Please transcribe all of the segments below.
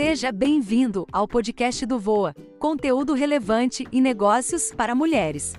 Seja bem-vindo ao podcast do Voa, conteúdo relevante e negócios para mulheres.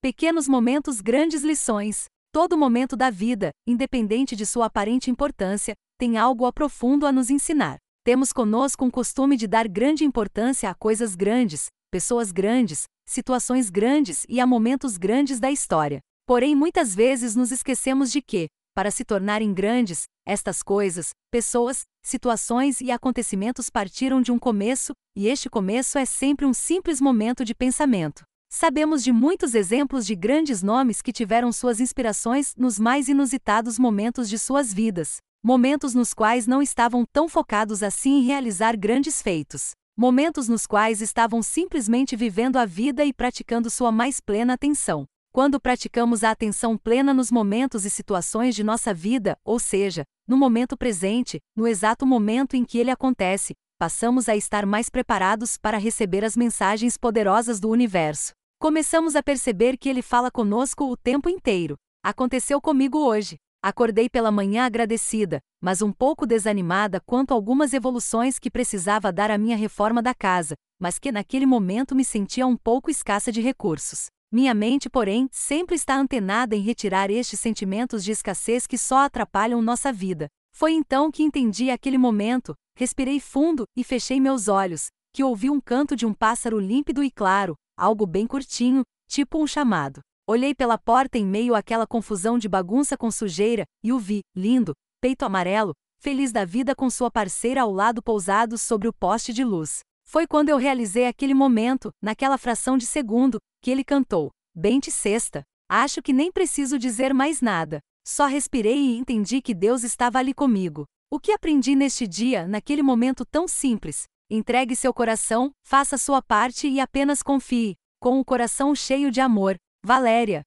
Pequenos momentos, grandes lições. Todo momento da vida, independente de sua aparente importância, tem algo a profundo a nos ensinar. Temos conosco um costume de dar grande importância a coisas grandes, pessoas grandes, situações grandes e a momentos grandes da história. Porém, muitas vezes nos esquecemos de que, para se tornarem grandes, estas coisas, pessoas, situações e acontecimentos partiram de um começo, e este começo é sempre um simples momento de pensamento. Sabemos de muitos exemplos de grandes nomes que tiveram suas inspirações nos mais inusitados momentos de suas vidas, momentos nos quais não estavam tão focados assim em realizar grandes feitos, momentos nos quais estavam simplesmente vivendo a vida e praticando sua mais plena atenção. Quando praticamos a atenção plena nos momentos e situações de nossa vida, ou seja, no momento presente, no exato momento em que ele acontece, passamos a estar mais preparados para receber as mensagens poderosas do universo. Começamos a perceber que ele fala conosco o tempo inteiro. Aconteceu comigo hoje. Acordei pela manhã agradecida, mas um pouco desanimada quanto a algumas evoluções que precisava dar à minha reforma da casa, mas que naquele momento me sentia um pouco escassa de recursos. Minha mente, porém, sempre está antenada em retirar estes sentimentos de escassez que só atrapalham nossa vida. Foi então que entendi aquele momento, respirei fundo e fechei meus olhos, que ouvi um canto de um pássaro límpido e claro, algo bem curtinho, tipo um chamado. Olhei pela porta em meio àquela confusão de bagunça com sujeira e o vi, lindo, peito amarelo, feliz da vida com sua parceira ao lado pousado sobre o poste de luz. Foi quando eu realizei aquele momento, naquela fração de segundo, que ele cantou: Bente sexta. Acho que nem preciso dizer mais nada. Só respirei e entendi que Deus estava ali comigo. O que aprendi neste dia, naquele momento tão simples? Entregue seu coração, faça sua parte e apenas confie. Com o coração cheio de amor. Valéria.